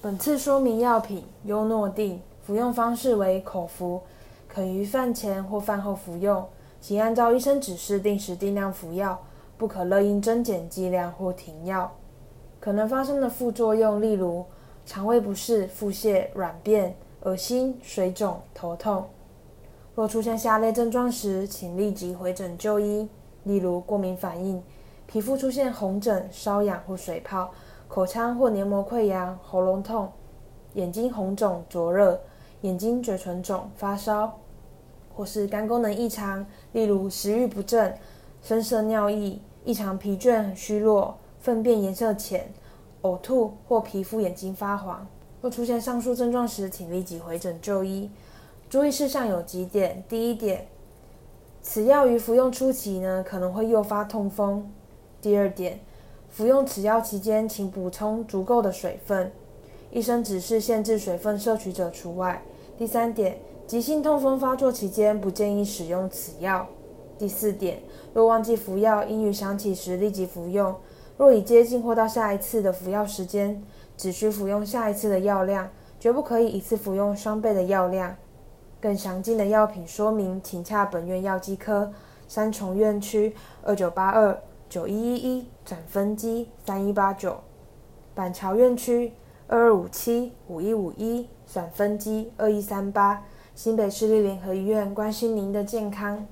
本次说明药品优诺定，服用方式为口服，可于饭前或饭后服用，请按照医生指示定时定量服药，不可勒令增减剂量或停药。可能发生的副作用例如肠胃不适、腹泻、软便、恶心、水肿、头痛。若出现下列症状时，请立即回诊就医，例如过敏反应、皮肤出现红疹、瘙痒或水泡、口腔或黏膜溃疡、喉咙痛、眼睛红肿灼热、眼睛嘴唇肿、发烧，或是肝功能异常，例如食欲不振、深色尿液、异常疲倦、虚弱、粪便颜色浅、呕吐或皮肤眼睛发黄。若出现上述症状时，请立即回诊就医。注意事项有几点：第一点，此药于服用初期呢，可能会诱发痛风；第二点，服用此药期间，请补充足够的水分，医生指示限制水分摄取者除外；第三点，急性痛风发作期间，不建议使用此药；第四点，若忘记服药，应于想起时立即服用；若已接近或到下一次的服药时间，只需服用下一次的药量，绝不可以一次服用双倍的药量。更详尽的药品说明，请洽本院药剂科三重院区二九八二九一一一转分机三一八九，板桥院区二二五七五一五一转分机二一三八，新北市立联合医院关心您的健康。